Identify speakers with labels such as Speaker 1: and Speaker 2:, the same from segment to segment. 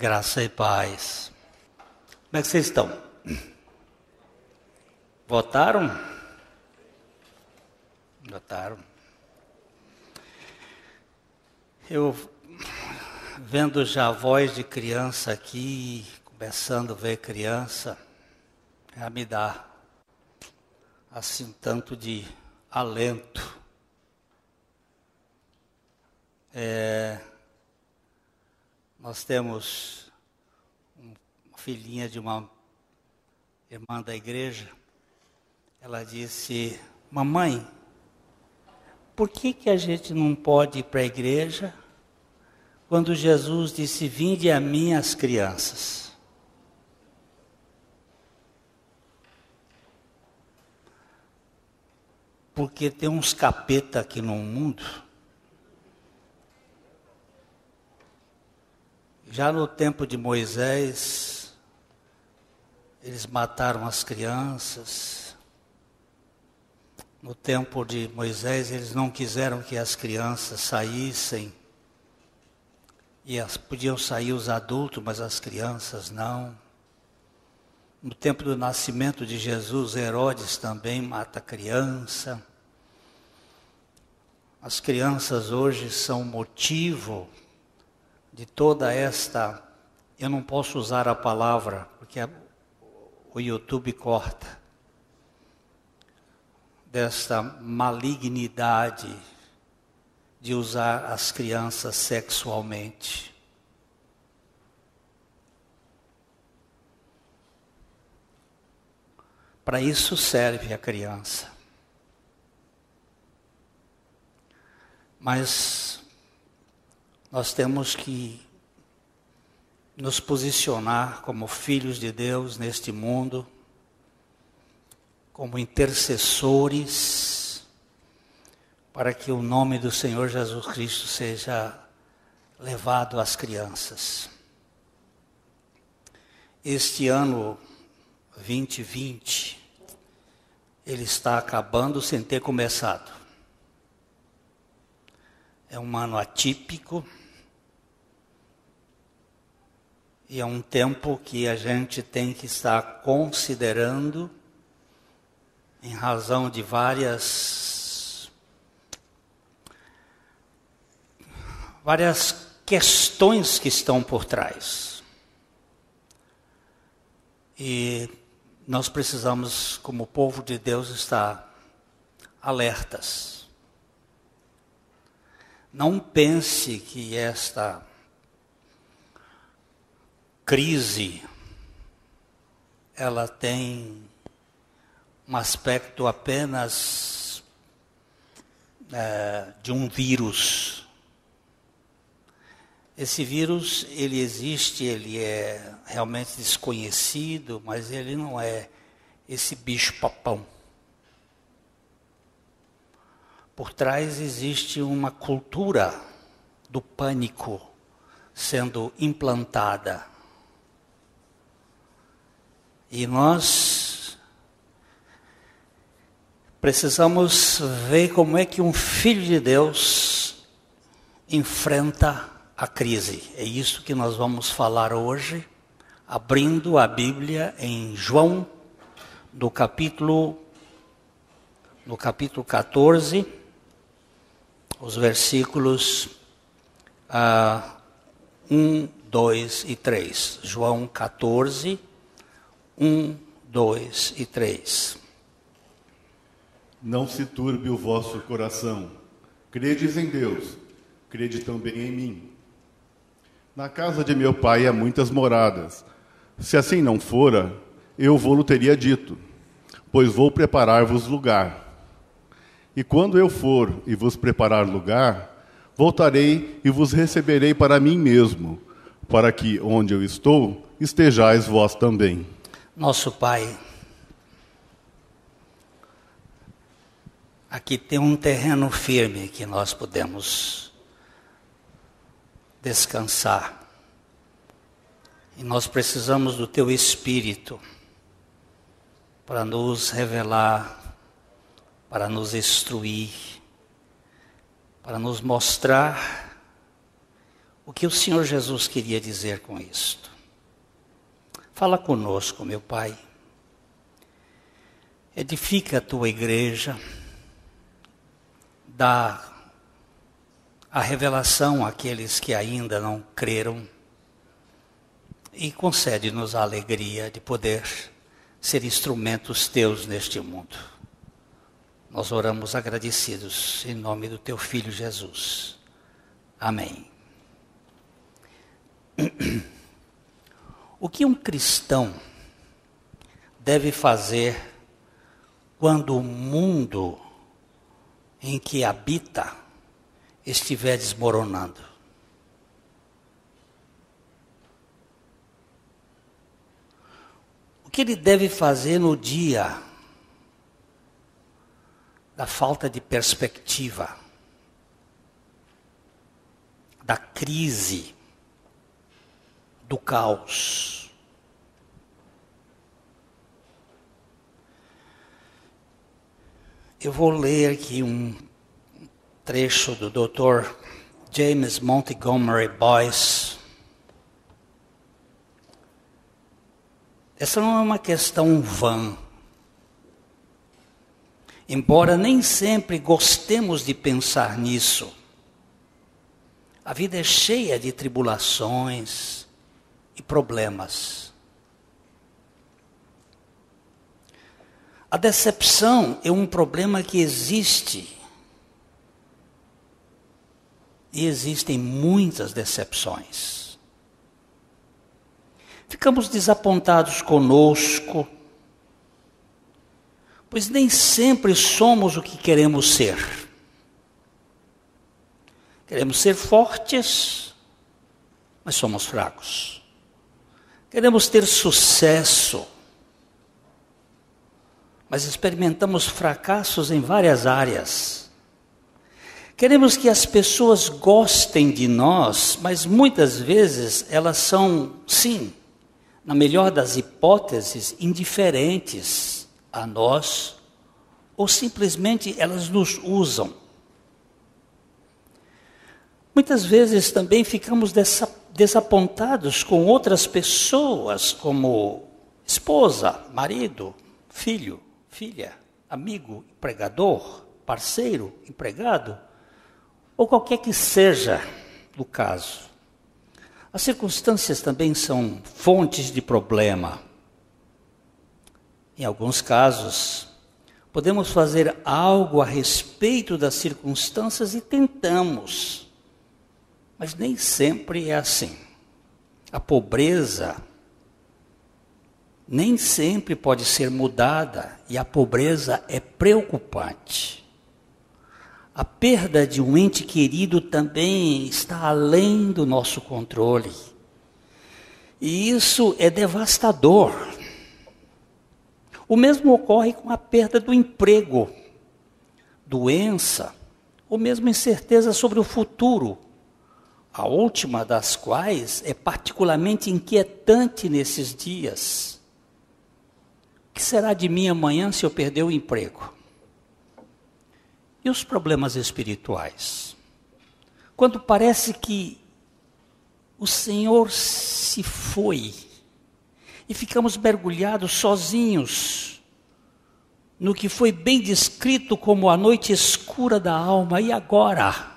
Speaker 1: graça e paz. Como é que vocês estão? Votaram? Votaram. Eu vendo já a voz de criança aqui, começando a ver criança, já me dá assim tanto de alento. É, nós temos uma filhinha de uma irmã da igreja. Ela disse: Mamãe, por que, que a gente não pode ir para a igreja quando Jesus disse: Vinde a mim as crianças? Porque tem uns capeta aqui no mundo Já no tempo de Moisés, eles mataram as crianças. No tempo de Moisés, eles não quiseram que as crianças saíssem. E as, podiam sair os adultos, mas as crianças não. No tempo do nascimento de Jesus, Herodes também mata a criança. As crianças hoje são motivo de toda esta, eu não posso usar a palavra, porque o YouTube corta, desta malignidade de usar as crianças sexualmente. Para isso serve a criança. Mas nós temos que nos posicionar como filhos de Deus neste mundo, como intercessores, para que o nome do Senhor Jesus Cristo seja levado às crianças. Este ano 2020, ele está acabando sem ter começado. É um ano atípico E é um tempo que a gente tem que estar considerando em razão de várias várias questões que estão por trás. E nós precisamos, como povo de Deus, estar alertas. Não pense que esta crise, ela tem um aspecto apenas é, de um vírus. Esse vírus, ele existe, ele é realmente desconhecido, mas ele não é esse bicho-papão. Por trás existe uma cultura do pânico sendo implantada. E nós precisamos ver como é que um filho de Deus enfrenta a crise. É isso que nós vamos falar hoje, abrindo a Bíblia em João, no capítulo no capítulo 14, os versículos ah, 1, 2 e 3. João 14, 1, 2 e 3.
Speaker 2: Não se turbe o vosso coração. Credes em Deus, crede também em mim. Na casa de meu pai há muitas moradas. Se assim não fora, eu vou-lo teria dito, pois vou preparar-vos lugar. E quando eu for e vos preparar lugar, voltarei e vos receberei para mim mesmo, para que onde eu estou, estejais vós também.
Speaker 1: Nosso Pai, aqui tem um terreno firme que nós podemos descansar. E nós precisamos do Teu Espírito para nos revelar, para nos instruir, para nos mostrar o que o Senhor Jesus queria dizer com isto. Fala conosco, meu Pai. Edifica a tua igreja, dá a revelação àqueles que ainda não creram e concede-nos a alegria de poder ser instrumentos teus neste mundo. Nós oramos agradecidos em nome do teu filho Jesus. Amém. O que um cristão deve fazer quando o mundo em que habita estiver desmoronando? O que ele deve fazer no dia da falta de perspectiva, da crise, do caos? Eu vou ler aqui um trecho do Dr. James Montgomery Boyce. Essa não é uma questão vã. Embora nem sempre gostemos de pensar nisso, a vida é cheia de tribulações e problemas. A decepção é um problema que existe e existem muitas decepções. Ficamos desapontados conosco, pois nem sempre somos o que queremos ser. Queremos ser fortes, mas somos fracos. Queremos ter sucesso, mas experimentamos fracassos em várias áreas. Queremos que as pessoas gostem de nós, mas muitas vezes elas são, sim, na melhor das hipóteses, indiferentes a nós, ou simplesmente elas nos usam. Muitas vezes também ficamos desapontados com outras pessoas, como esposa, marido, filho, filha, amigo, empregador, parceiro, empregado ou qualquer que seja o caso. As circunstâncias também são fontes de problema. Em alguns casos, podemos fazer algo a respeito das circunstâncias e tentamos, mas nem sempre é assim. A pobreza nem sempre pode ser mudada e a pobreza é preocupante. A perda de um ente querido também está além do nosso controle. E isso é devastador. O mesmo ocorre com a perda do emprego, doença, ou mesmo incerteza sobre o futuro, a última das quais é particularmente inquietante nesses dias. O que será de mim amanhã se eu perder o emprego? E os problemas espirituais? Quando parece que o Senhor se foi e ficamos mergulhados sozinhos no que foi bem descrito como a noite escura da alma, e agora?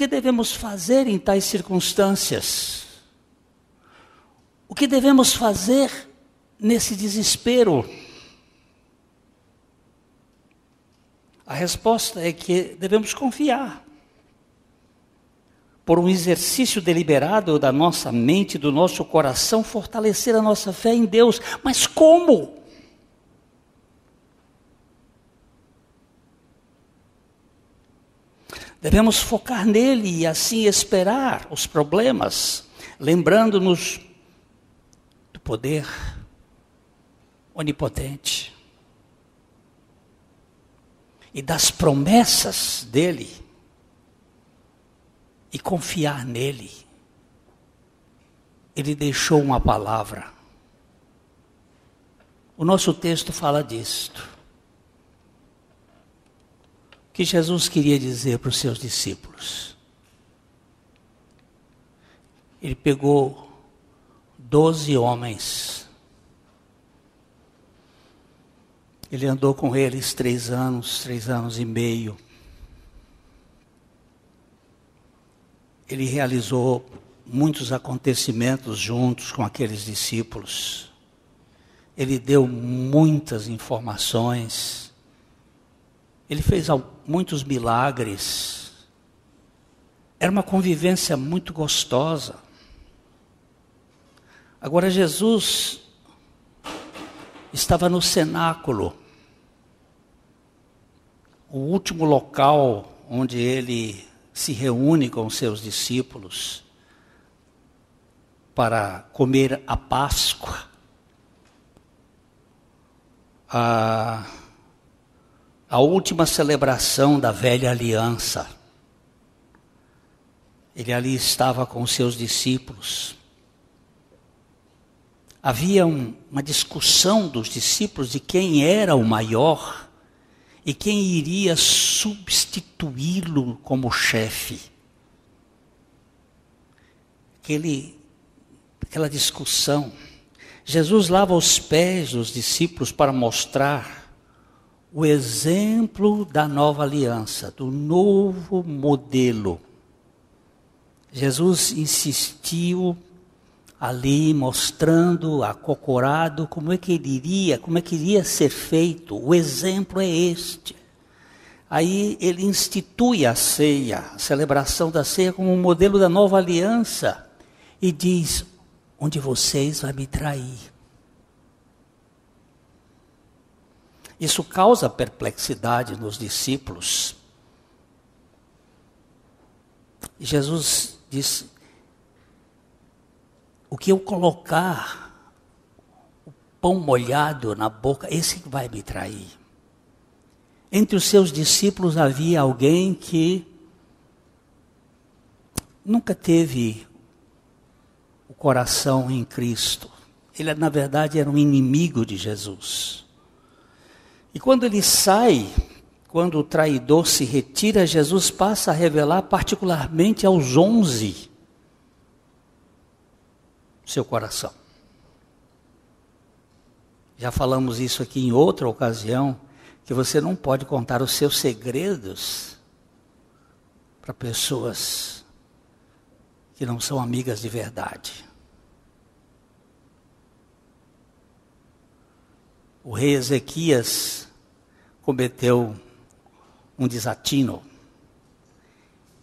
Speaker 1: Que devemos fazer em tais circunstâncias? O que devemos fazer nesse desespero? A resposta é que devemos confiar. Por um exercício deliberado da nossa mente, do nosso coração, fortalecer a nossa fé em Deus. Mas como? Devemos focar nele e assim esperar os problemas, lembrando-nos do poder onipotente e das promessas dele e confiar nele. Ele deixou uma palavra. O nosso texto fala disto. Que Jesus queria dizer para os seus discípulos. Ele pegou doze homens. Ele andou com eles três anos, três anos e meio. Ele realizou muitos acontecimentos juntos com aqueles discípulos. Ele deu muitas informações. Ele fez muitos milagres. Era uma convivência muito gostosa. Agora, Jesus estava no cenáculo, o último local onde ele se reúne com seus discípulos para comer a Páscoa. A, a última celebração da velha aliança. Ele ali estava com seus discípulos. Havia um, uma discussão dos discípulos de quem era o maior e quem iria substituí-lo como chefe. Aquele aquela discussão. Jesus lava os pés dos discípulos para mostrar o exemplo da nova aliança, do novo modelo. Jesus insistiu ali mostrando acocorado como é que ele iria, como é que iria ser feito. O exemplo é este. Aí ele institui a ceia, a celebração da ceia como um modelo da nova aliança e diz: um de vocês vai me trair. Isso causa perplexidade nos discípulos. Jesus disse: O que eu colocar o pão molhado na boca, esse vai me trair. Entre os seus discípulos havia alguém que nunca teve coração em Cristo. Ele, na verdade, era um inimigo de Jesus. E quando ele sai, quando o traidor se retira, Jesus passa a revelar particularmente aos onze seu coração. Já falamos isso aqui em outra ocasião, que você não pode contar os seus segredos para pessoas que não são amigas de verdade. O rei Ezequias cometeu um desatino.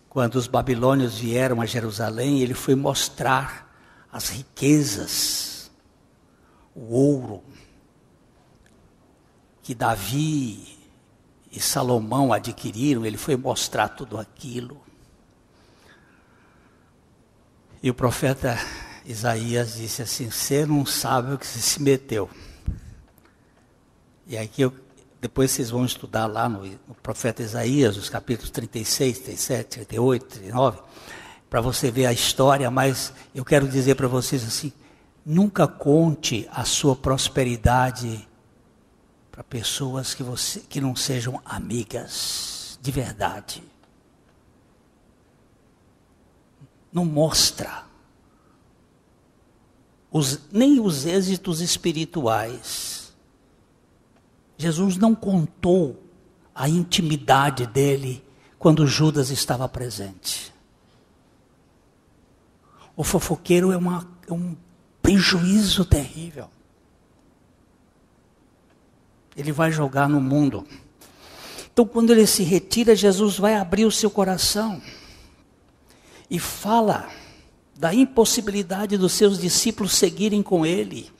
Speaker 1: Quando os babilônios vieram a Jerusalém, ele foi mostrar as riquezas, o ouro que Davi e Salomão adquiriram, ele foi mostrar tudo aquilo. E o profeta Isaías disse assim: Você não sabe o que você se meteu. E aqui eu, depois vocês vão estudar lá no, no profeta Isaías, os capítulos 36, 37, 38, 39, para você ver a história, mas eu quero dizer para vocês assim: nunca conte a sua prosperidade para pessoas que, você, que não sejam amigas de verdade. Não mostra os, nem os êxitos espirituais Jesus não contou a intimidade dele quando Judas estava presente. O fofoqueiro é, uma, é um prejuízo terrível. Ele vai jogar no mundo. Então, quando ele se retira, Jesus vai abrir o seu coração e fala da impossibilidade dos seus discípulos seguirem com ele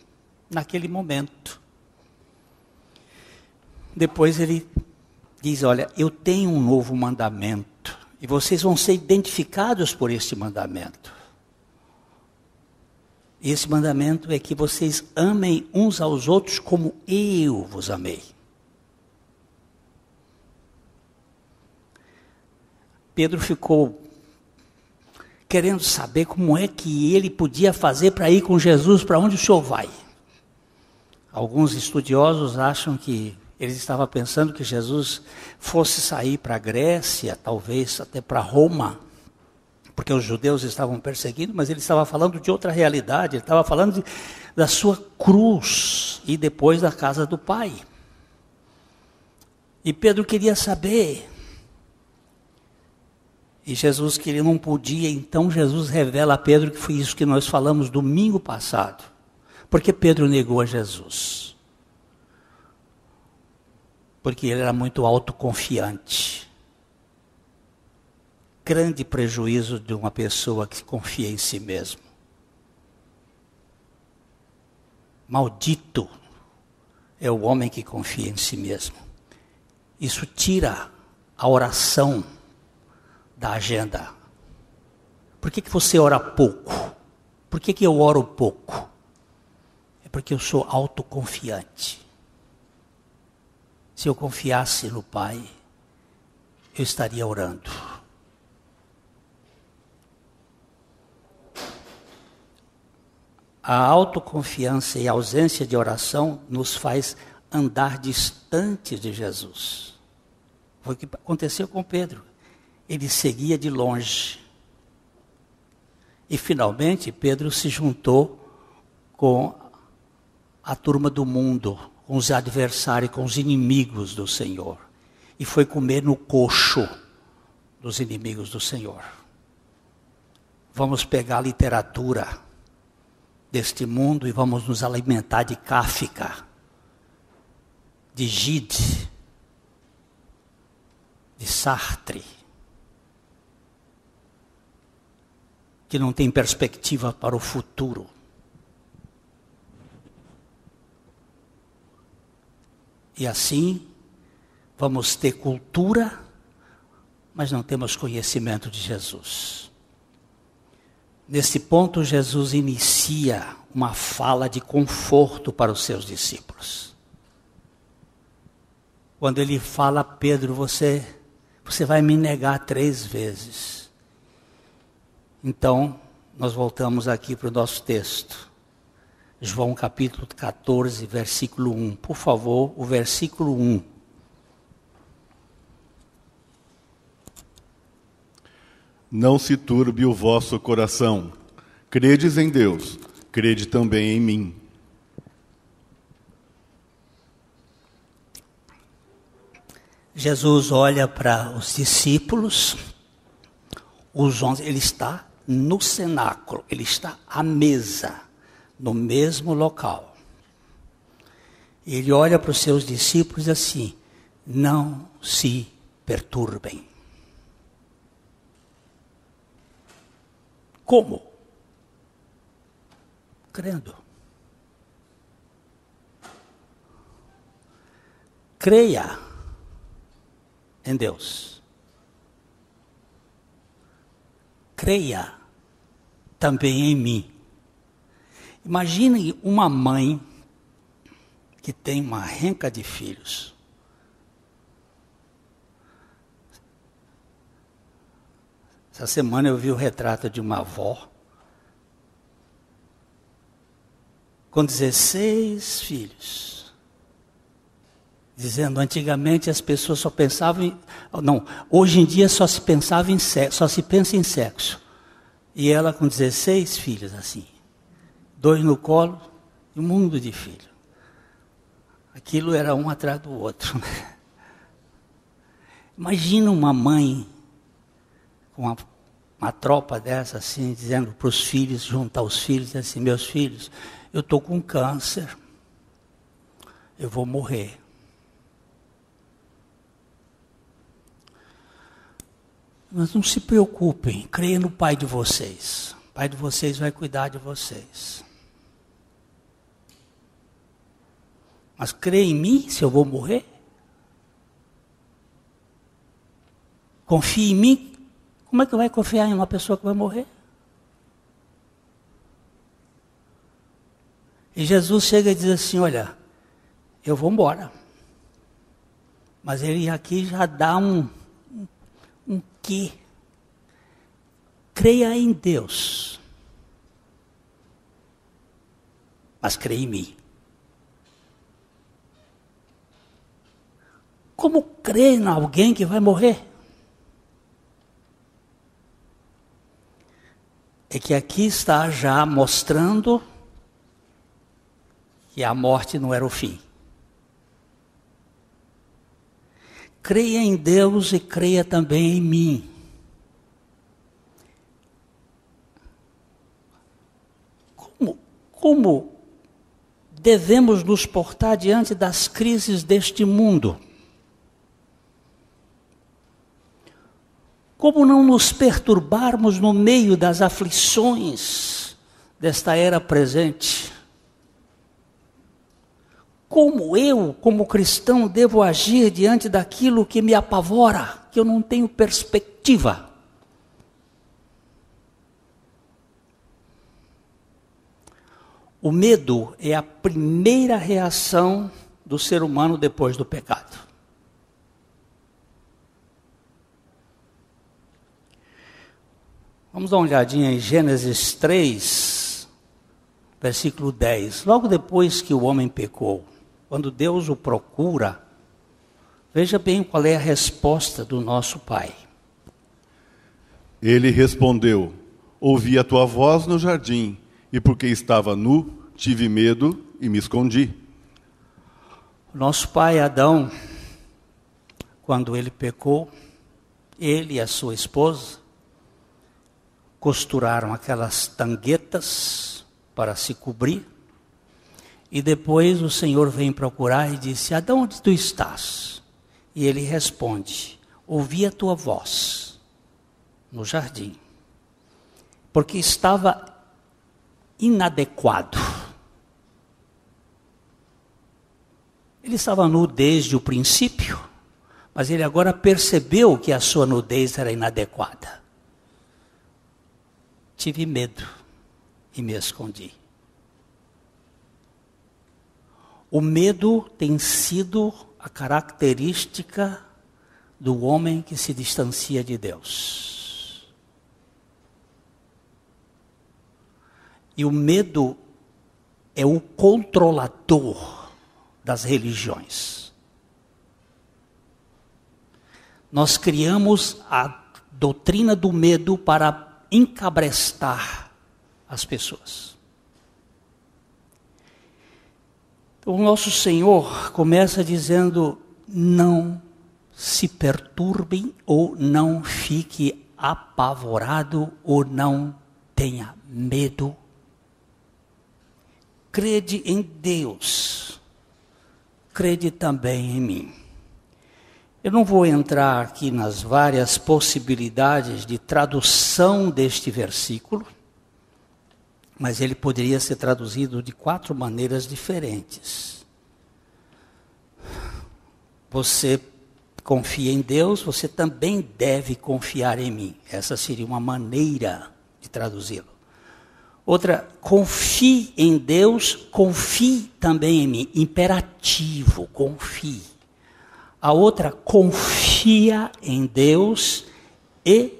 Speaker 1: naquele momento. Depois ele diz: Olha, eu tenho um novo mandamento, e vocês vão ser identificados por este mandamento. Esse mandamento é que vocês amem uns aos outros como eu vos amei. Pedro ficou querendo saber como é que ele podia fazer para ir com Jesus, para onde o senhor vai. Alguns estudiosos acham que Eles estavam pensando que Jesus fosse sair para a Grécia, talvez até para Roma, porque os judeus estavam perseguindo, mas ele estava falando de outra realidade, ele estava falando de, da sua cruz e depois da casa do Pai. E Pedro queria saber. E Jesus que ele não podia, então Jesus revela a Pedro que foi isso que nós falamos domingo passado. Porque Pedro negou a Jesus. Porque ele era muito autoconfiante. Grande prejuízo de uma pessoa que confia em si mesmo. Maldito é o homem que confia em si mesmo. Isso tira a oração da agenda. Por que, que você ora pouco? Por que, que eu oro pouco? É porque eu sou autoconfiante. Se eu confiasse no Pai, eu estaria orando. A autoconfiança e a ausência de oração nos faz andar distante de Jesus. Foi o que aconteceu com Pedro. Ele seguia de longe. E finalmente Pedro se juntou com a turma do mundo, com os adversários, com os inimigos do Senhor. E foi comer no coxo dos inimigos do Senhor. Vamos pegar a literatura deste mundo e vamos nos alimentar de Kafka, de Gide, de Sartre, que não tem perspectiva para o futuro. E assim, vamos ter cultura, mas não temos conhecimento de Jesus. Nesse ponto, Jesus inicia uma fala de conforto para os seus discípulos. Quando ele fala, Pedro, você, você vai me negar três vezes. Então, nós voltamos aqui para o nosso texto. João capítulo 14, versículo 1. Por favor, o versículo 1.
Speaker 2: Não se turbe o vosso coração. Credes em Deus, crede também em mim.
Speaker 1: Jesus olha para os discípulos, os onze, ele está no cenáculo, ele está à mesa, no mesmo local. Ele olha para os seus discípulos assim: não se perturbem. Como? Crendo. Creia em Deus. Creia também em mim. Imagine uma mãe que tem uma renca de filhos. Essa semana eu vi o retrato de uma avó com 16 filhos. Dizendo, antigamente as pessoas só pensavam em. Não, hoje em dia só se pensava em sexo, só se pensa em sexo. E ela com 16 filhos, assim. Dois no colo e um mundo de filhos. Aquilo era um atrás do outro. Né? Imagina uma mãe com uma, uma tropa dessa assim, dizendo para os filhos, juntar os filhos, assim, meus filhos, eu estou com câncer, eu vou morrer. Mas não se preocupem, creia no Pai de vocês. O Pai de vocês vai cuidar de vocês. Mas creia em mim se eu vou morrer? Confie em mim como é que vai confiar em uma pessoa que vai morrer? E Jesus chega e diz assim: Olha, eu vou embora. Mas ele aqui já dá um, um, um quê? Creia em Deus. Mas creia em mim. Como crer em alguém que vai morrer? É que aqui está já mostrando que a morte não era o fim. Creia em Deus e creia também em mim. Como, como devemos nos portar diante das crises deste mundo? Como não nos perturbarmos no meio das aflições desta era presente? Como eu, como cristão, devo agir diante daquilo que me apavora, que eu não tenho perspectiva? O medo é a primeira reação do ser humano depois do pecado. Vamos dar uma olhadinha em Gênesis 3, versículo 10. Logo depois que o homem pecou. Quando Deus o procura, veja bem qual é a resposta do nosso Pai.
Speaker 2: Ele respondeu: Ouvi a tua voz no jardim, e porque estava nu, tive medo e me escondi.
Speaker 1: Nosso pai Adão, quando ele pecou, ele e a sua esposa costuraram aquelas tanguetas para se cobrir e depois o Senhor vem procurar e disse: Adão, onde tu estás? E ele responde: Ouvi a tua voz no jardim, porque estava inadequado. Ele estava nu desde o princípio, mas ele agora percebeu que a sua nudez era inadequada. Tive medo e me escondi. O medo tem sido a característica do homem que se distancia de Deus. E o medo é o controlador das religiões. Nós criamos a doutrina do medo para encabrestar as pessoas. O nosso Senhor começa dizendo: não se perturbem ou não fique apavorado ou não tenha medo. Crede em Deus, crede também em mim. Eu não vou entrar aqui nas várias possibilidades de tradução deste versículo, mas ele poderia ser traduzido de quatro maneiras diferentes. Você confia em Deus, você também deve confiar em mim. Essa seria uma maneira de traduzi-lo. Outra, confie em Deus, confie também em mim. Imperativo, confie. A outra, confia em Deus e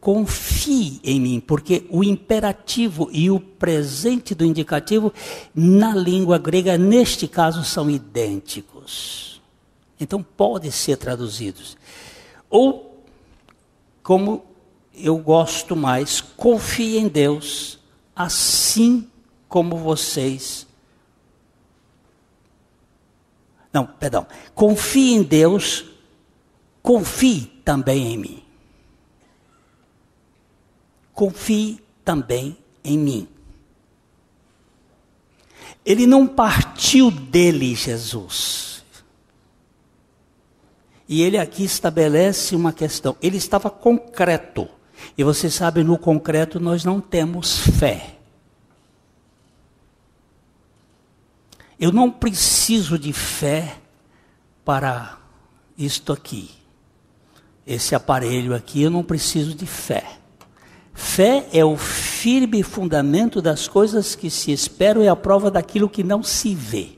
Speaker 1: confie em mim, porque o imperativo e o presente do indicativo na língua grega, neste caso, são idênticos. Então, podem ser traduzidos. Ou, como eu gosto mais, confie em Deus, assim como vocês. Não, perdão. Confie em Deus, confie também em mim confie também em mim. Ele não partiu dele, Jesus. E ele aqui estabelece uma questão. Ele estava concreto. E você sabe, no concreto nós não temos fé. Eu não preciso de fé para isto aqui. Esse aparelho aqui, eu não preciso de fé. Fé é o firme fundamento das coisas que se esperam e a prova daquilo que não se vê.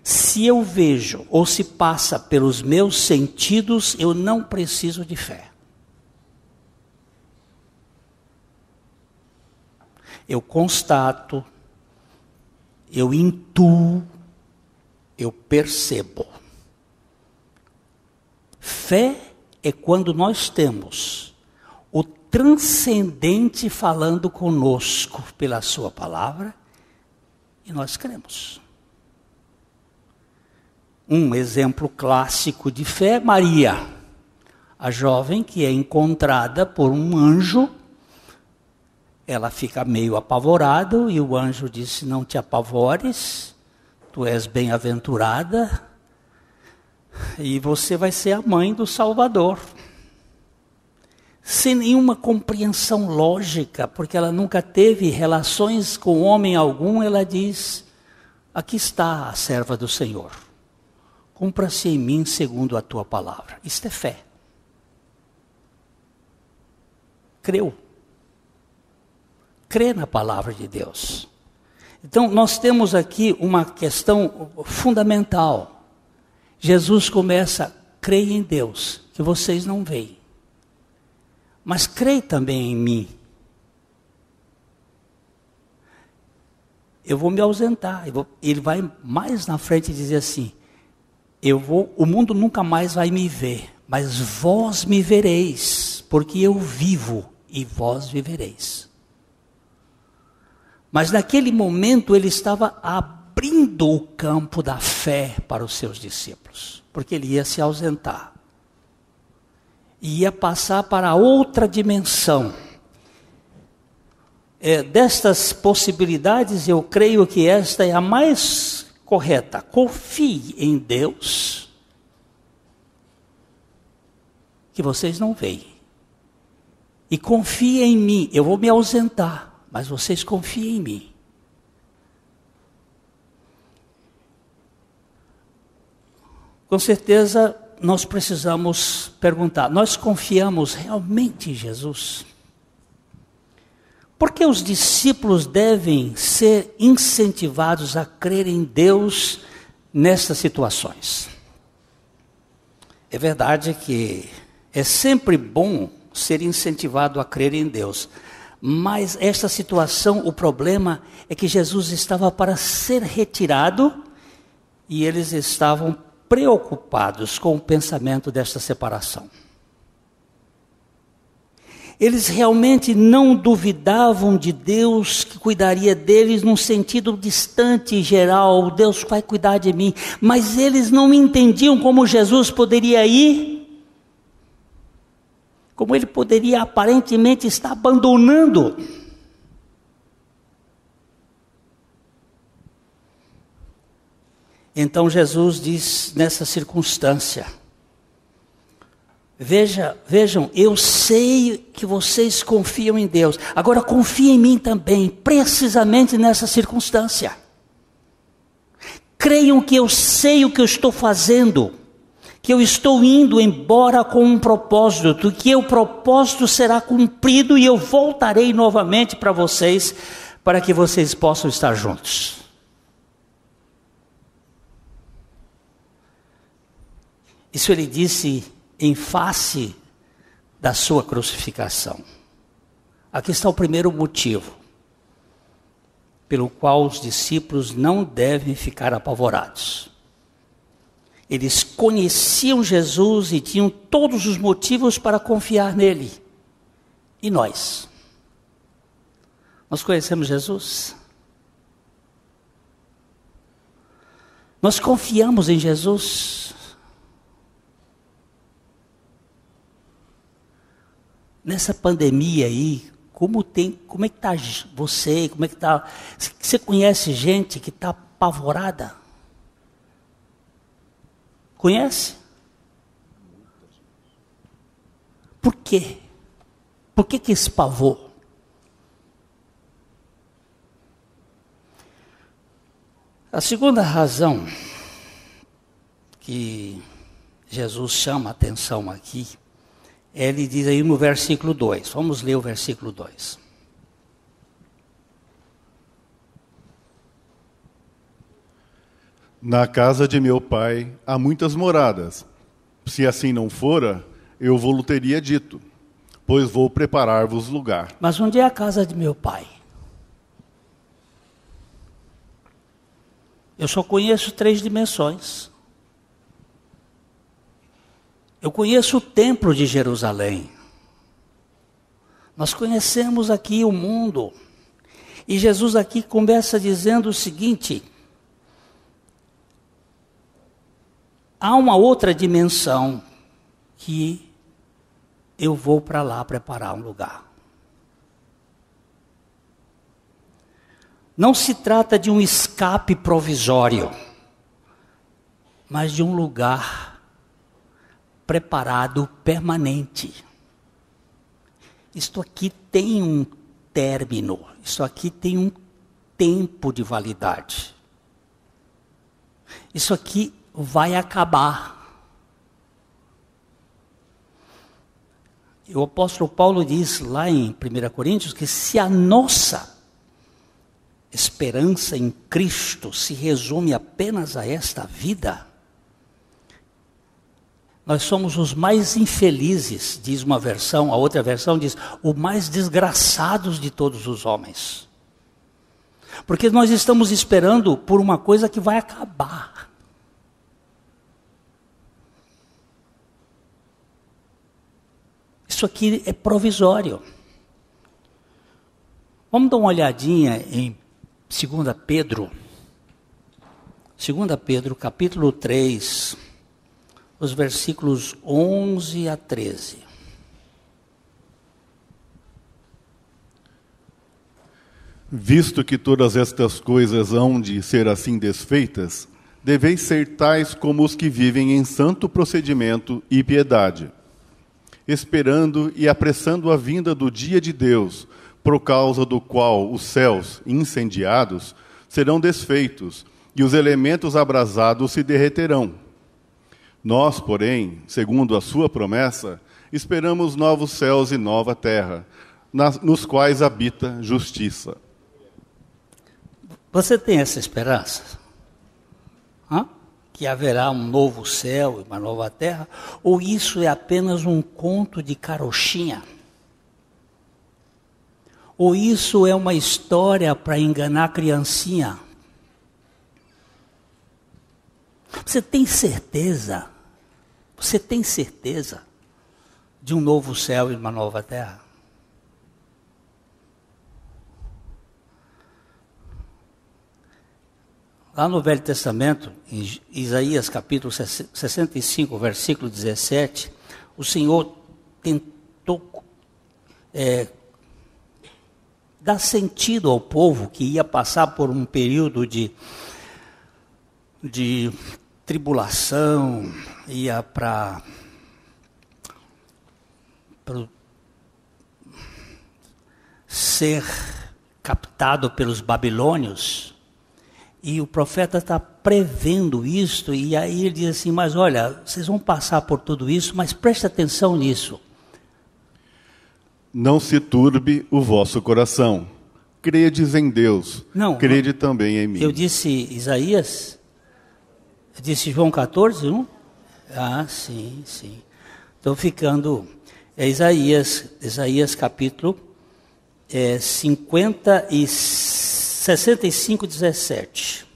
Speaker 1: Se eu vejo ou se passa pelos meus sentidos, eu não preciso de fé. Eu constato, eu intuo, eu percebo. Fé é quando nós temos o transcendente falando conosco pela Sua palavra e nós cremos. Um exemplo clássico de fé Maria, a jovem que é encontrada por um anjo. Ela fica meio apavorada e o anjo disse: Não te apavores, tu és bem-aventurada e você vai ser a mãe do Salvador. Sem nenhuma compreensão lógica, porque ela nunca teve relações com homem algum, ela diz: Aqui está a serva do Senhor. Cumpra-se em mim segundo a tua palavra. Isto é fé. Creu. Crê na palavra de Deus. Então, nós temos aqui uma questão fundamental. Jesus começa, creia em Deus, que vocês não veem. Mas creia também em mim. Eu vou me ausentar. Ele vai mais na frente dizer assim: Eu vou, o mundo nunca mais vai me ver, mas vós me vereis, porque eu vivo e vós vivereis. Mas naquele momento ele estava abrindo o campo da fé para os seus discípulos, porque ele ia se ausentar. E ia passar para outra dimensão. É, destas possibilidades, eu creio que esta é a mais correta. Confie em Deus, que vocês não veem. E confie em mim. Eu vou me ausentar, mas vocês confiem em mim. Com certeza nós precisamos perguntar: nós confiamos realmente em Jesus? Por que os discípulos devem ser incentivados a crer em Deus nessas situações? É verdade que é sempre bom ser incentivado a crer em Deus, mas esta situação, o problema é que Jesus estava para ser retirado e eles estavam preocupados com o pensamento desta separação. Eles realmente não duvidavam de Deus que cuidaria deles num sentido distante e geral, Deus vai cuidar de mim, mas eles não entendiam como Jesus poderia ir, como ele poderia aparentemente estar abandonando Então Jesus diz nessa circunstância: Veja, vejam, eu sei que vocês confiam em Deus. Agora confiem em mim também, precisamente nessa circunstância. Creiam que eu sei o que eu estou fazendo, que eu estou indo embora com um propósito, que o propósito será cumprido e eu voltarei novamente para vocês, para que vocês possam estar juntos. Isso ele disse em face da sua crucificação. Aqui está o primeiro motivo pelo qual os discípulos não devem ficar apavorados. Eles conheciam Jesus e tinham todos os motivos para confiar nele. E nós? Nós conhecemos Jesus? Nós confiamos em Jesus? nessa pandemia aí, como tem, como é que está você, como é que está, você conhece gente que está apavorada? Conhece? Por quê? Por que, que esse pavor? A segunda razão que Jesus chama a atenção aqui ele diz aí no versículo 2. Vamos ler o versículo 2.
Speaker 2: Na casa de meu pai há muitas moradas. Se assim não fora, eu vou teria dito, pois vou preparar-vos lugar.
Speaker 1: Mas onde é a casa de meu pai? Eu só conheço três dimensões. Eu conheço o templo de Jerusalém. Nós conhecemos aqui o mundo. E Jesus aqui começa dizendo o seguinte: há uma outra dimensão que eu vou para lá preparar um lugar. Não se trata de um escape provisório, mas de um lugar preparado permanente. Isto aqui tem um término, isso aqui tem um tempo de validade. Isso aqui vai acabar. E o apóstolo Paulo diz lá em 1 Coríntios que se a nossa esperança em Cristo se resume apenas a esta vida, nós somos os mais infelizes, diz uma versão, a outra versão diz, os mais desgraçados de todos os homens. Porque nós estamos esperando por uma coisa que vai acabar. Isso aqui é provisório. Vamos dar uma olhadinha em 2 Pedro, 2 Pedro, capítulo 3, os versículos 11 a 13.
Speaker 2: Visto que todas estas coisas hão de ser assim desfeitas, deveis ser tais como os que vivem em santo procedimento e piedade, esperando e apressando a vinda do dia de Deus, por causa do qual os céus, incendiados, serão desfeitos e os elementos abrasados se derreterão. Nós, porém, segundo a sua promessa, esperamos novos céus e nova terra, nos quais habita justiça.
Speaker 1: Você tem essa esperança? Que haverá um novo céu e uma nova terra? Ou isso é apenas um conto de carochinha? Ou isso é uma história para enganar a criancinha? Você tem certeza? Você tem certeza de um novo céu e uma nova terra? Lá no Velho Testamento, em Isaías capítulo 65, versículo 17, o Senhor tentou é, dar sentido ao povo que ia passar por um período de, de tribulação, ia para ser captado pelos babilônios. E o profeta está prevendo isto, e aí ele diz assim: Mas olha, vocês vão passar por tudo isso, mas preste atenção nisso.
Speaker 2: Não se turbe o vosso coração. Credes em Deus. Não. Crede também em mim.
Speaker 1: Eu disse Isaías? Eu disse João 14, não? Ah, sim, sim. Estou ficando. É Isaías, Isaías capítulo é, 50 e 65, 17.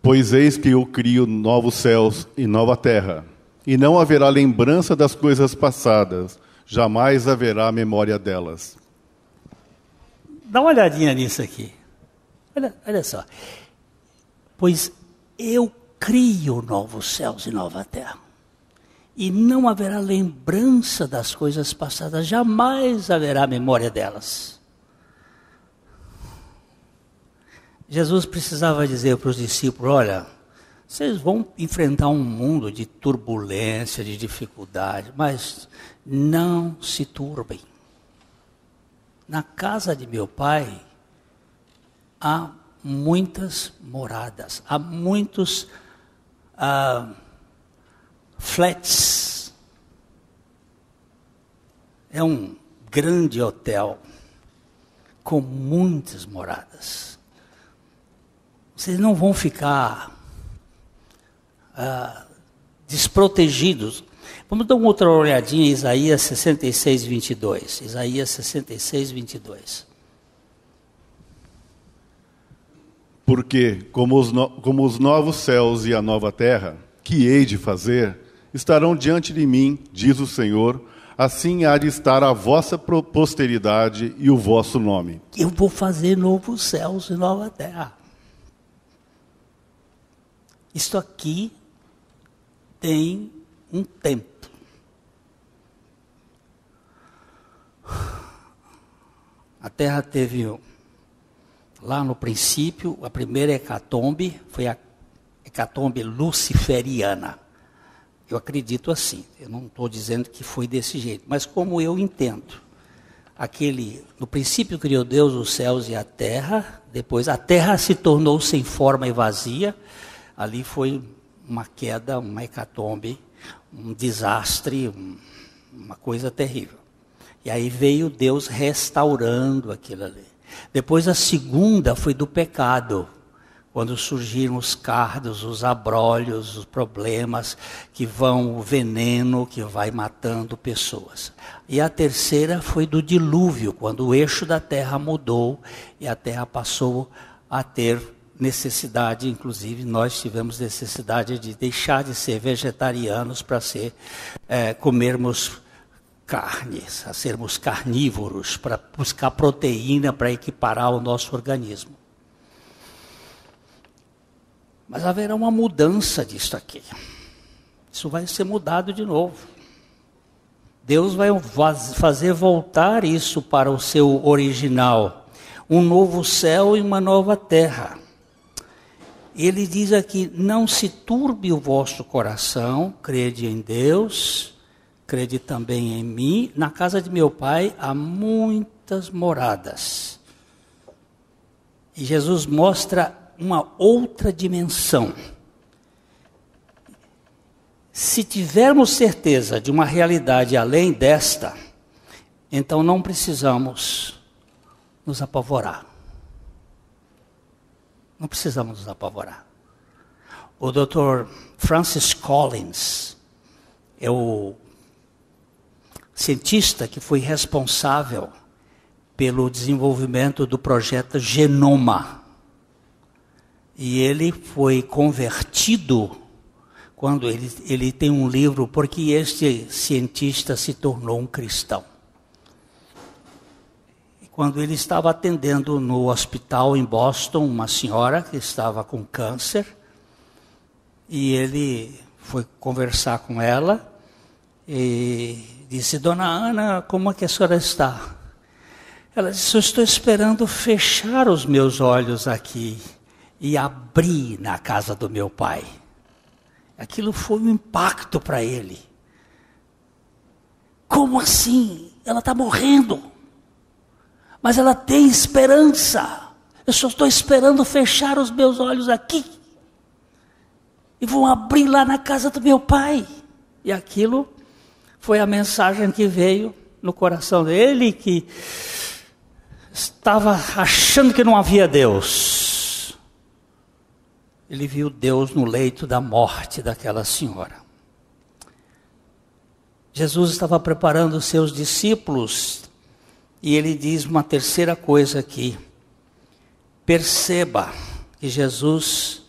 Speaker 2: Pois eis que eu crio novos céus e nova terra e não haverá lembrança das coisas passadas, jamais haverá memória delas.
Speaker 1: Dá uma olhadinha nisso aqui. Olha, olha só. Pois eu crio novos céus e nova terra. E não haverá lembrança das coisas passadas, jamais haverá memória delas. Jesus precisava dizer para os discípulos: olha, vocês vão enfrentar um mundo de turbulência, de dificuldade, mas não se turbem. Na casa de meu pai há muitas moradas, há muitos uh, flats. É um grande hotel com muitas moradas. Vocês não vão ficar ah, desprotegidos. Vamos dar uma outra olhadinha em Isaías 66, 22. Isaías 66, 22.
Speaker 2: Porque, como os, no, como os novos céus e a nova terra, que hei de fazer, estarão diante de mim, diz o Senhor, assim há de estar a vossa posteridade e o vosso nome.
Speaker 1: Eu vou fazer novos céus e nova terra. Isto aqui tem um tempo. A terra teve lá no princípio, a primeira hecatombe foi a hecatombe luciferiana. Eu acredito assim. Eu não estou dizendo que foi desse jeito, mas como eu entendo. Aquele, no princípio criou Deus os céus e a terra, depois a terra se tornou sem forma e vazia. Ali foi uma queda, uma hecatombe, um desastre, uma coisa terrível. E aí veio Deus restaurando aquilo ali. Depois a segunda foi do pecado, quando surgiram os cardos, os abrolhos, os problemas que vão, o veneno que vai matando pessoas. E a terceira foi do dilúvio, quando o eixo da terra mudou e a terra passou a ter necessidade, inclusive nós tivemos necessidade de deixar de ser vegetarianos para ser é, comermos carnes, a sermos carnívoros, para buscar proteína para equiparar o nosso organismo. Mas haverá uma mudança disso aqui. Isso vai ser mudado de novo. Deus vai fazer voltar isso para o seu original. Um novo céu e uma nova terra. Ele diz aqui: não se turbe o vosso coração, crede em Deus crede também em mim. Na casa de meu pai há muitas moradas. E Jesus mostra uma outra dimensão. Se tivermos certeza de uma realidade além desta, então não precisamos nos apavorar. Não precisamos nos apavorar. O Dr. Francis Collins é o cientista que foi responsável pelo desenvolvimento do projeto Genoma. E ele foi convertido quando ele, ele tem um livro, porque este cientista se tornou um cristão. E quando ele estava atendendo no hospital em Boston, uma senhora que estava com câncer, e ele foi conversar com ela, e Disse, Dona Ana, como é que a senhora está? Ela disse, eu estou esperando fechar os meus olhos aqui e abrir na casa do meu pai. Aquilo foi um impacto para ele. Como assim? Ela está morrendo. Mas ela tem esperança. Eu só estou esperando fechar os meus olhos aqui. E vou abrir lá na casa do meu pai. E aquilo foi a mensagem que veio no coração dele, que estava achando que não havia Deus. Ele viu Deus no leito da morte daquela senhora. Jesus estava preparando os seus discípulos e ele diz uma terceira coisa aqui. Perceba que Jesus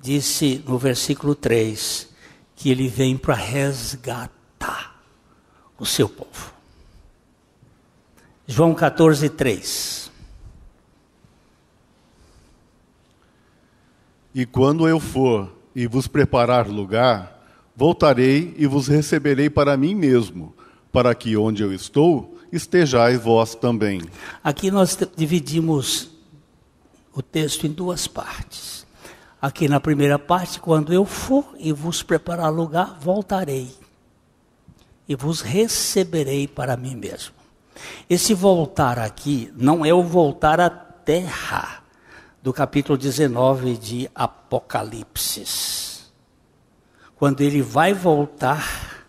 Speaker 1: disse no versículo 3 que ele vem para resgatar o seu povo. João 14, 3.
Speaker 2: E quando eu for e vos preparar lugar, voltarei e vos receberei para mim mesmo, para que onde eu estou, estejais vós também.
Speaker 1: Aqui nós dividimos o texto em duas partes. Aqui na primeira parte, quando eu for e vos preparar lugar, voltarei e vos receberei para mim mesmo. Esse voltar aqui não é o voltar à terra do capítulo 19 de Apocalipse. Quando ele vai voltar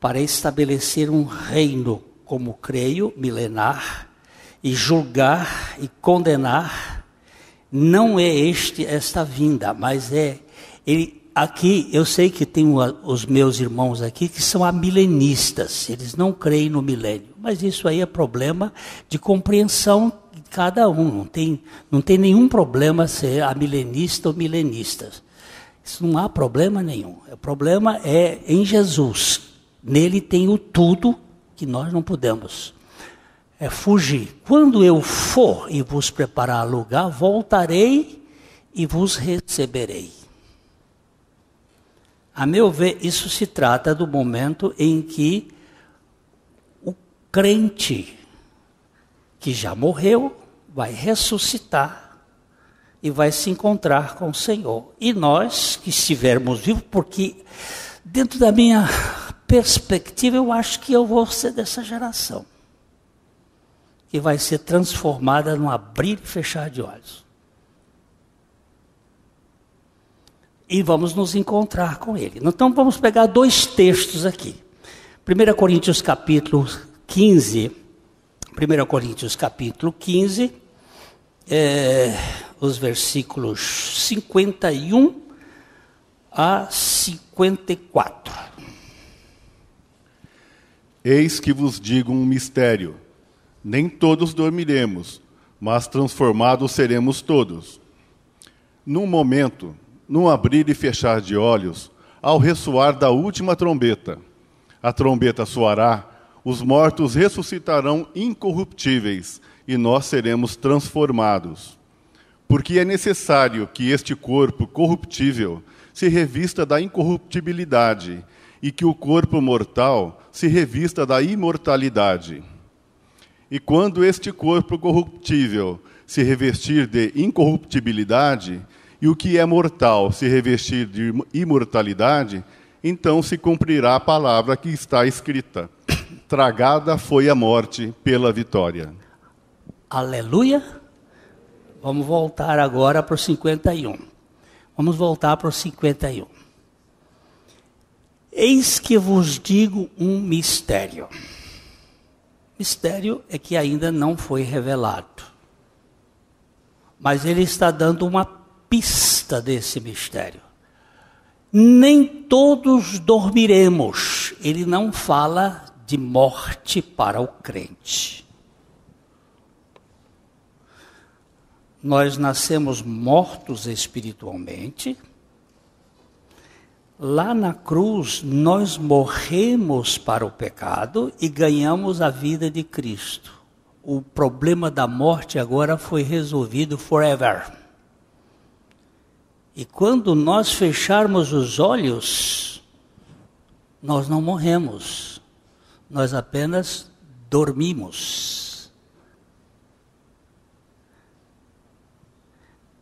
Speaker 1: para estabelecer um reino, como creio, milenar, e julgar e condenar, não é este esta vinda, mas é ele aqui eu sei que tem os meus irmãos aqui que são amilenistas, eles não creem no milênio, mas isso aí é problema de compreensão cada um, não tem, não tem nenhum problema ser amilenista ou milenista. Isso não há problema nenhum. O problema é em Jesus. Nele tem o tudo que nós não podemos é fugir. Quando eu for e vos preparar lugar, voltarei e vos receberei. A meu ver, isso se trata do momento em que o crente que já morreu vai ressuscitar e vai se encontrar com o Senhor. E nós que estivermos vivos, porque dentro da minha perspectiva, eu acho que eu vou ser dessa geração que vai ser transformada num abrir e fechar de olhos. E vamos nos encontrar com ele. Então vamos pegar dois textos aqui. 1 Coríntios capítulo 15. 1 Coríntios capítulo 15, é, os versículos 51 a 54.
Speaker 2: Eis que vos digo um mistério nem todos dormiremos, mas transformados seremos todos. Num momento, num abrir e fechar de olhos, ao ressoar da última trombeta, a trombeta soará, os mortos ressuscitarão incorruptíveis e nós seremos transformados. Porque é necessário que este corpo corruptível se revista da incorruptibilidade e que o corpo mortal se revista da imortalidade. E quando este corpo corruptível se revestir de incorruptibilidade, e o que é mortal se revestir de imortalidade, então se cumprirá a palavra que está escrita: Tragada foi a morte pela vitória.
Speaker 1: Aleluia! Vamos voltar agora para o 51. Vamos voltar para o 51. Eis que vos digo um mistério. Mistério é que ainda não foi revelado. Mas ele está dando uma pista desse mistério. Nem todos dormiremos. Ele não fala de morte para o crente. Nós nascemos mortos espiritualmente Lá na cruz, nós morremos para o pecado e ganhamos a vida de Cristo. O problema da morte agora foi resolvido forever. E quando nós fecharmos os olhos, nós não morremos, nós apenas dormimos.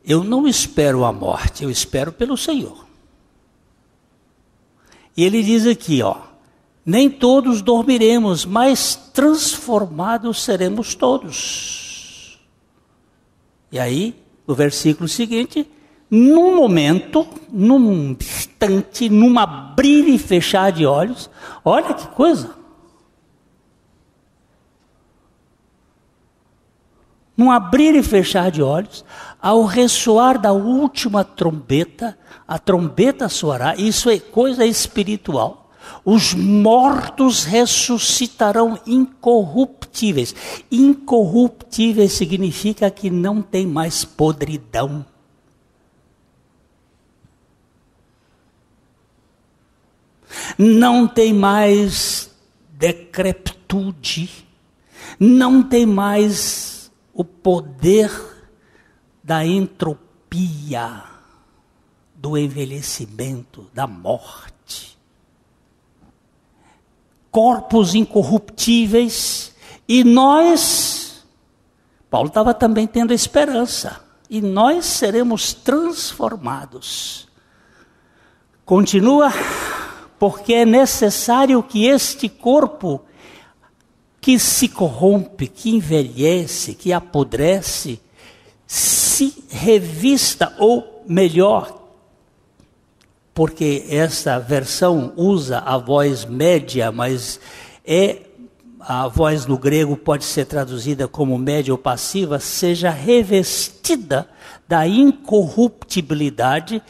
Speaker 1: Eu não espero a morte, eu espero pelo Senhor. E ele diz aqui, ó, nem todos dormiremos, mas transformados seremos todos. E aí, no versículo seguinte, num momento, num instante, num abrir e fechar de olhos, olha que coisa. Num abrir e fechar de olhos, ao ressoar da última trombeta, a trombeta soará, isso é coisa espiritual. Os mortos ressuscitarão incorruptíveis. Incorruptíveis significa que não tem mais podridão. Não tem mais decrepitude. Não tem mais o poder da entropia, do envelhecimento, da morte. Corpos incorruptíveis e nós, Paulo estava também tendo esperança, e nós seremos transformados. Continua, porque é necessário que este corpo que se corrompe, que envelhece, que apodrece, se revista, ou melhor, porque essa versão usa a voz média, mas é a voz no grego pode ser traduzida como média ou passiva, seja revestida da incorruptibilidade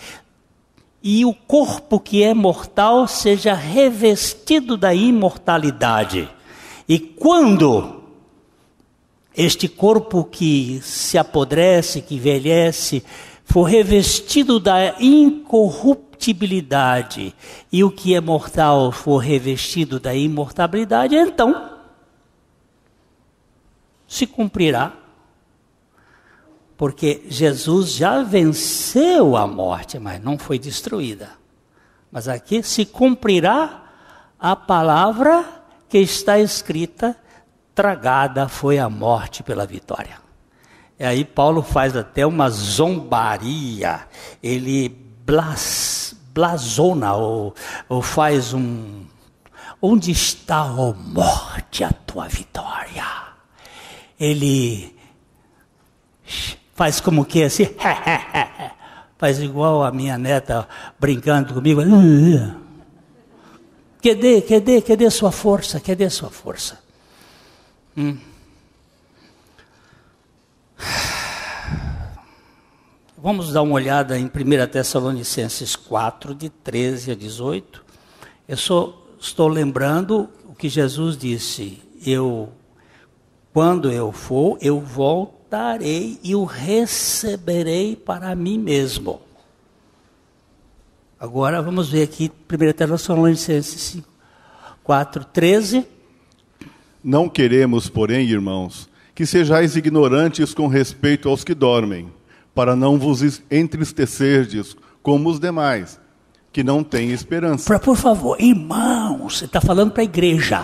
Speaker 1: e o corpo que é mortal seja revestido da imortalidade. E quando este corpo que se apodrece, que envelhece, for revestido da incorruptibilidade, e o que é mortal for revestido da imortalidade, então se cumprirá. Porque Jesus já venceu a morte, mas não foi destruída. Mas aqui se cumprirá a palavra que está escrita: tragada foi a morte pela vitória. E aí Paulo faz até uma zombaria, ele blas, blasona ou, ou faz um. Onde está, ó oh morte, a tua vitória? Ele faz como que assim, faz igual a minha neta brincando comigo. Cadê, cadê, cadê sua força? Cadê sua força? Hum. Vamos dar uma olhada em 1 Tessalonicenses 4, de 13 a 18. Eu só estou lembrando o que Jesus disse: Eu, quando eu for, eu voltarei e o receberei para mim mesmo. Agora vamos ver aqui 1 Tessalonicenses 4, 13.
Speaker 2: Não queremos, porém, irmãos, que sejais ignorantes com respeito aos que dormem para não vos entristecerdes como os demais, que não têm esperança.
Speaker 1: Pra, por favor, irmãos, você está falando para a igreja.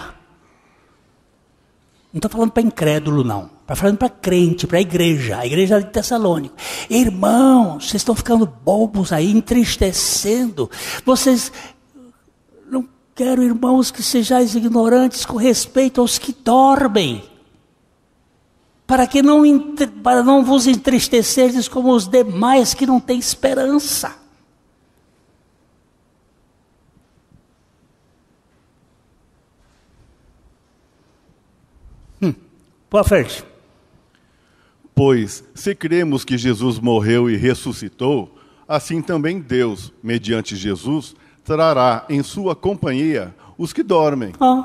Speaker 1: Não está falando para incrédulo, não. Está falando para crente, para a igreja, a igreja de Tessalônico. Irmãos, vocês estão ficando bobos aí, entristecendo. Vocês. Não quero, irmãos, que sejais ignorantes com respeito aos que dormem para que não, para não vos entristecerdes como os demais que não têm esperança. Hum, boa frente.
Speaker 2: Pois, se cremos que Jesus morreu e ressuscitou, assim também Deus, mediante Jesus, trará em sua companhia os que dormem.
Speaker 1: Oh.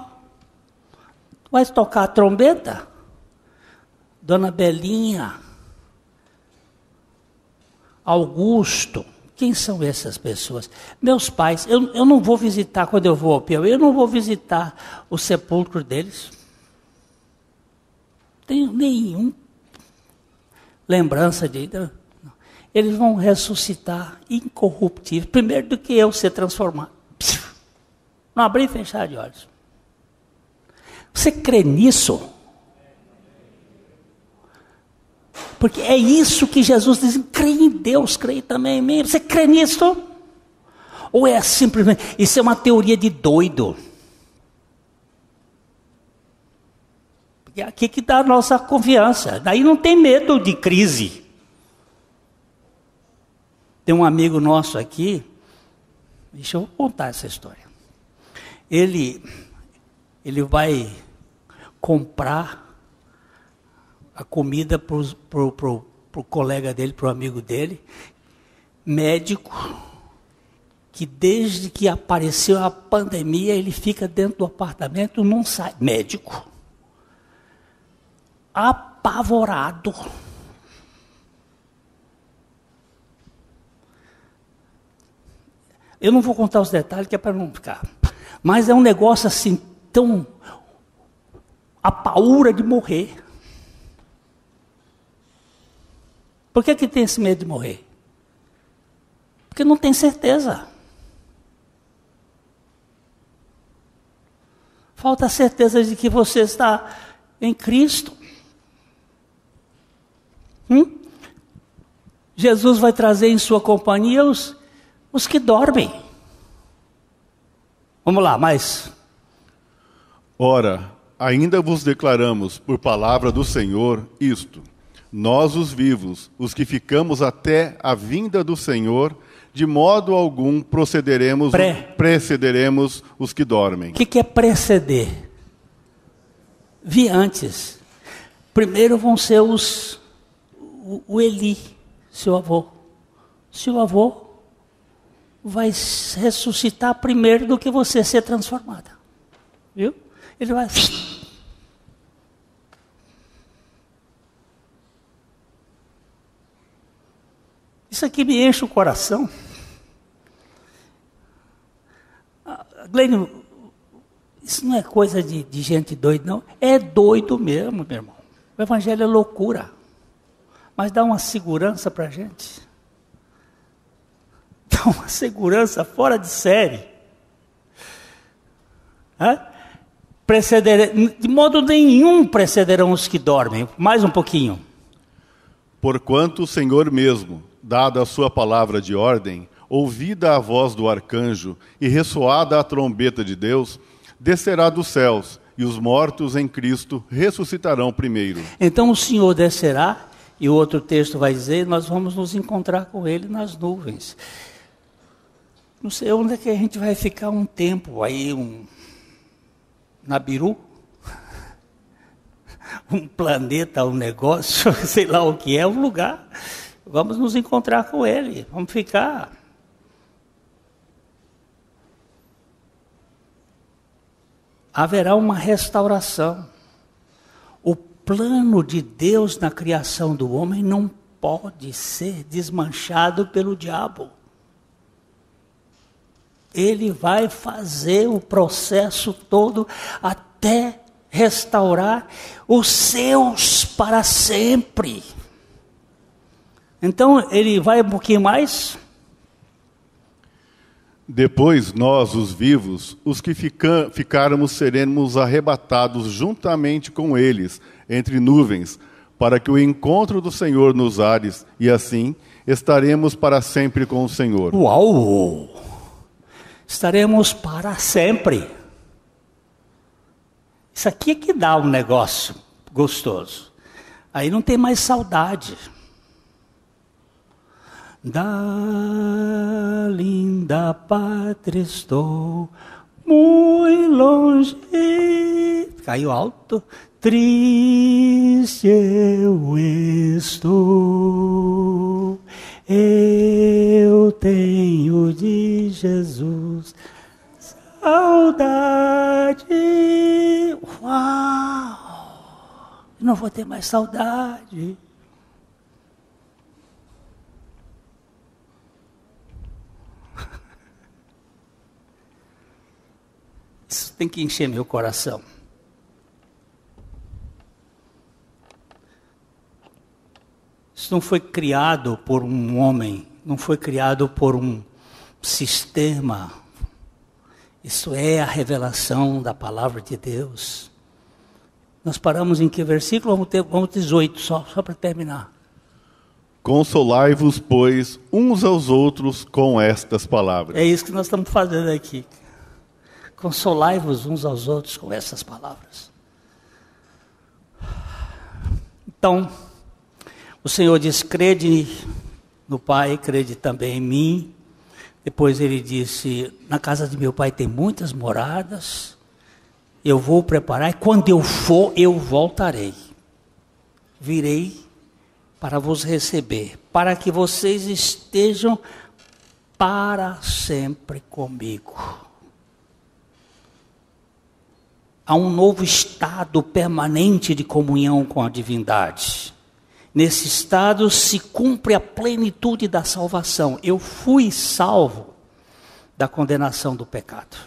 Speaker 1: Vai tocar a trombeta? Dona Belinha, Augusto, quem são essas pessoas? Meus pais, eu, eu não vou visitar quando eu vou ao Piauí, eu não vou visitar o sepulcro deles. Tenho nenhum lembrança de. Eles vão ressuscitar incorruptíveis, primeiro do que eu ser transformado. Não abrir e fechar de olhos. Você crê nisso? Porque é isso que Jesus diz: crê em Deus, crê também em mim. Você crê nisso? Ou é simplesmente, isso é uma teoria de doido? É aqui que dá a nossa confiança. Daí não tem medo de crise. Tem um amigo nosso aqui, deixa eu contar essa história. Ele, ele vai comprar a comida para o colega dele, para o amigo dele, médico, que desde que apareceu a pandemia, ele fica dentro do apartamento, não sai. Médico. Apavorado. Eu não vou contar os detalhes, que é para não ficar. Mas é um negócio assim, tão. a paura de morrer. Por que, que tem esse medo de morrer? Porque não tem certeza. Falta a certeza de que você está em Cristo. Hum? Jesus vai trazer em sua companhia os, os que dormem. Vamos lá, mais.
Speaker 2: Ora, ainda vos declaramos por palavra do Senhor isto nós os vivos, os que ficamos até a vinda do Senhor, de modo algum procederemos, precederemos os que dormem.
Speaker 1: O que, que é preceder? Vi antes. Primeiro vão ser os o, Eli, seu avô. Seu avô vai ressuscitar primeiro do que você ser transformada. Viu? Ele vai. Assim. Isso aqui me enche o coração. Ah, Glênio, isso não é coisa de, de gente doida, não. É doido mesmo, meu irmão. O evangelho é loucura. Mas dá uma segurança para a gente. Dá uma segurança fora de série. Hã? Preceder, de modo nenhum precederão os que dormem. Mais um pouquinho.
Speaker 2: Porquanto o Senhor mesmo, dada a sua palavra de ordem, ouvida a voz do arcanjo e ressoada a trombeta de Deus, descerá dos céus, e os mortos em Cristo ressuscitarão primeiro.
Speaker 1: Então o Senhor descerá, e o outro texto vai dizer: nós vamos nos encontrar com Ele nas nuvens. Não sei onde é que a gente vai ficar um tempo aí, um, na Biru, um planeta, um negócio, sei lá o que é, um lugar. Vamos nos encontrar com Ele, vamos ficar. Haverá uma restauração. Plano de Deus na criação do homem não pode ser desmanchado pelo diabo. Ele vai fazer o processo todo até restaurar os seus para sempre. Então ele vai um pouquinho mais.
Speaker 2: Depois nós, os vivos, os que fica, ficarmos, seremos arrebatados juntamente com eles, entre nuvens, para que o encontro do Senhor nos ares, e assim estaremos para sempre com o Senhor.
Speaker 1: Uau! Estaremos para sempre. Isso aqui é que dá um negócio gostoso. Aí não tem mais saudade. Da linda pátria estou, muito longe. Caiu alto. Triste eu estou. Eu tenho de Jesus saudade. Uau! Não vou ter mais saudade. Tem que encher meu coração. Isso não foi criado por um homem, não foi criado por um sistema. Isso é a revelação da palavra de Deus. Nós paramos em que versículo? Vamos ter, vamos 18, só, só para terminar.
Speaker 2: Consolai-vos, pois, uns aos outros com estas palavras.
Speaker 1: É isso que nós estamos fazendo aqui. Consolai-vos uns aos outros com essas palavras. Então, o Senhor diz: crede no Pai, crede também em mim. Depois ele disse: Na casa de meu pai tem muitas moradas. Eu vou preparar, e quando eu for, eu voltarei. Virei para vos receber, para que vocês estejam para sempre comigo. Há um novo estado permanente de comunhão com a divindade. Nesse estado se cumpre a plenitude da salvação. Eu fui salvo da condenação do pecado.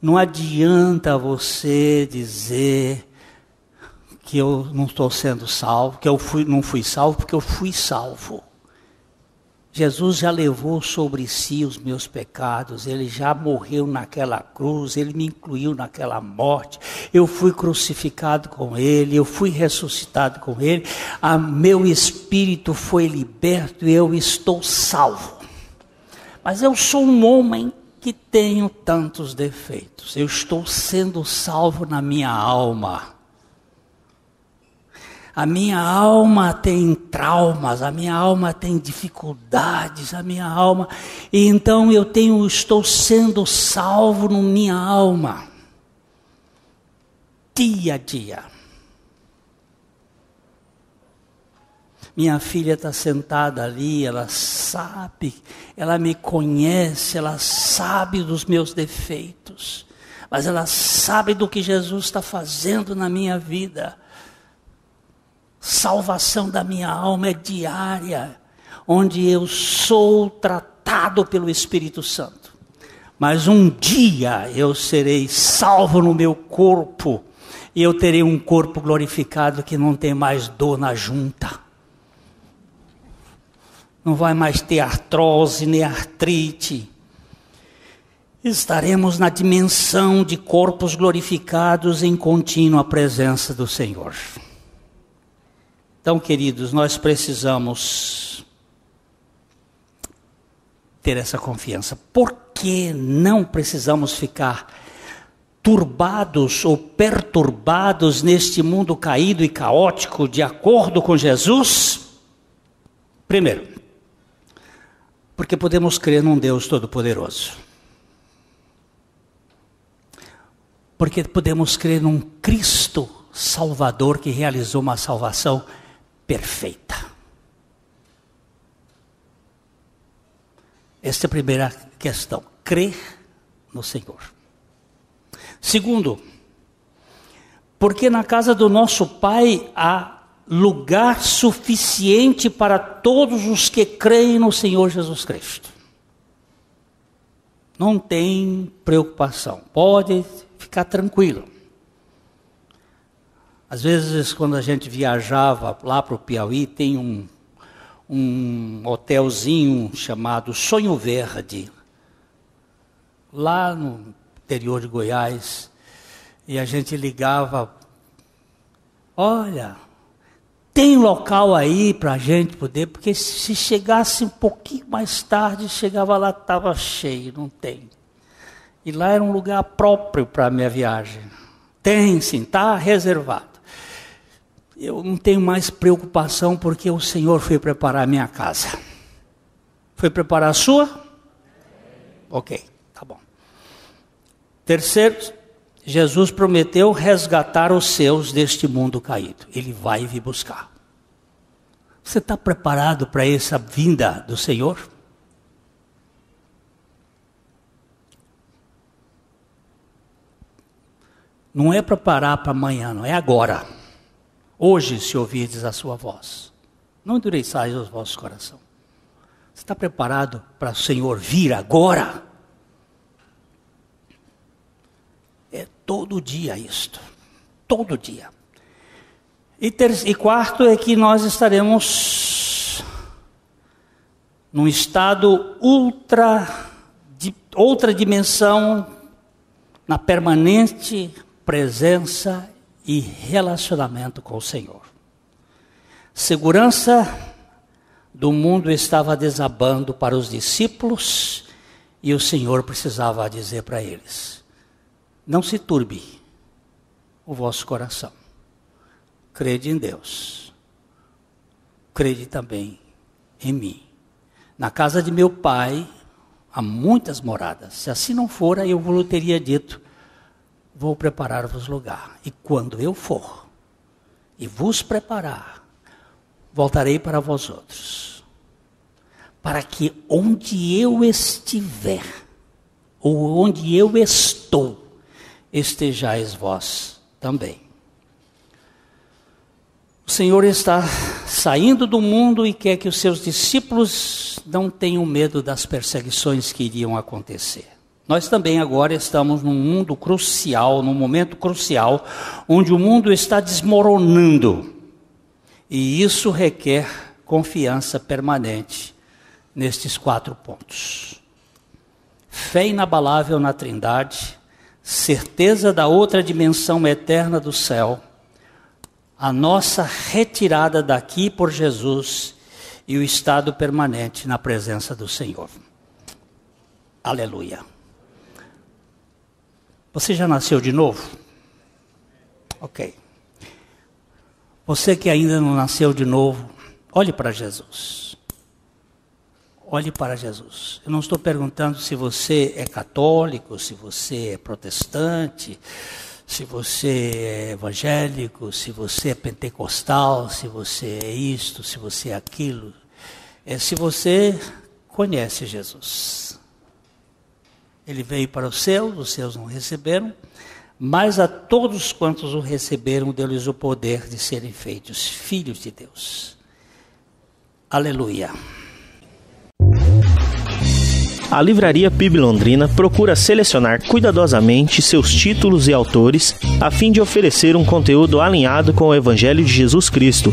Speaker 1: Não adianta você dizer que eu não estou sendo salvo, que eu fui, não fui salvo, porque eu fui salvo. Jesus já levou sobre si os meus pecados, ele já morreu naquela cruz, ele me incluiu naquela morte. Eu fui crucificado com ele, eu fui ressuscitado com ele, a meu espírito foi liberto e eu estou salvo. Mas eu sou um homem que tenho tantos defeitos. Eu estou sendo salvo na minha alma. A minha alma tem traumas, a minha alma tem dificuldades, a minha alma, e então eu tenho, estou sendo salvo na minha alma, dia a dia. Minha filha está sentada ali, ela sabe, ela me conhece, ela sabe dos meus defeitos, mas ela sabe do que Jesus está fazendo na minha vida Salvação da minha alma é diária, onde eu sou tratado pelo Espírito Santo. Mas um dia eu serei salvo no meu corpo, e eu terei um corpo glorificado que não tem mais dor na junta. Não vai mais ter artrose nem artrite. Estaremos na dimensão de corpos glorificados em contínua presença do Senhor. Então, queridos, nós precisamos ter essa confiança. Por que não precisamos ficar turbados ou perturbados neste mundo caído e caótico de acordo com Jesus? Primeiro, porque podemos crer num Deus Todo-Poderoso. Porque podemos crer num Cristo Salvador que realizou uma salvação perfeita. Esta é a primeira questão. Crer no Senhor. Segundo, porque na casa do nosso Pai há lugar suficiente para todos os que creem no Senhor Jesus Cristo. Não tem preocupação, pode ficar tranquilo. Às vezes, quando a gente viajava lá para o Piauí, tem um, um hotelzinho chamado Sonho Verde, lá no interior de Goiás, e a gente ligava: olha, tem local aí para a gente poder, porque se chegasse um pouquinho mais tarde, chegava lá, estava cheio, não tem. E lá era um lugar próprio para a minha viagem. Tem sim, está reservado eu não tenho mais preocupação porque o Senhor foi preparar a minha casa. Foi preparar a sua? Ok, tá bom. Terceiro, Jesus prometeu resgatar os seus deste mundo caído. Ele vai vir buscar. Você está preparado para essa vinda do Senhor? Não é para parar para amanhã, não é agora. Hoje, se ouvirdes a sua voz, não endureçais os vossos corações. Você está preparado para o Senhor vir agora? É todo dia isto. Todo dia. E, ter, e quarto é que nós estaremos num estado ultra, de outra dimensão, na permanente presença e relacionamento com o Senhor. Segurança do mundo estava desabando para os discípulos e o Senhor precisava dizer para eles: Não se turbe o vosso coração. Crede em Deus. Crede também em mim. Na casa de meu pai há muitas moradas. Se assim não fora, eu vos teria dito: vou preparar-vos lugar. E quando eu for e vos preparar, voltarei para vós outros, para que onde eu estiver, ou onde eu estou, estejais vós também. O Senhor está saindo do mundo e quer que os seus discípulos não tenham medo das perseguições que iriam acontecer. Nós também agora estamos num mundo crucial, num momento crucial, onde o mundo está desmoronando. E isso requer confiança permanente nestes quatro pontos: fé inabalável na Trindade, certeza da outra dimensão eterna do céu, a nossa retirada daqui por Jesus e o estado permanente na presença do Senhor. Aleluia. Você já nasceu de novo? Ok. Você que ainda não nasceu de novo, olhe para Jesus. Olhe para Jesus. Eu não estou perguntando se você é católico, se você é protestante, se você é evangélico, se você é pentecostal, se você é isto, se você é aquilo. É se você conhece Jesus. Ele veio para os seus, os seus não receberam, mas a todos quantos o receberam, deu-lhes o poder de serem feitos filhos de Deus. Aleluia.
Speaker 3: A Livraria PIB Londrina procura selecionar cuidadosamente seus títulos e autores a fim de oferecer um conteúdo alinhado com o Evangelho de Jesus Cristo.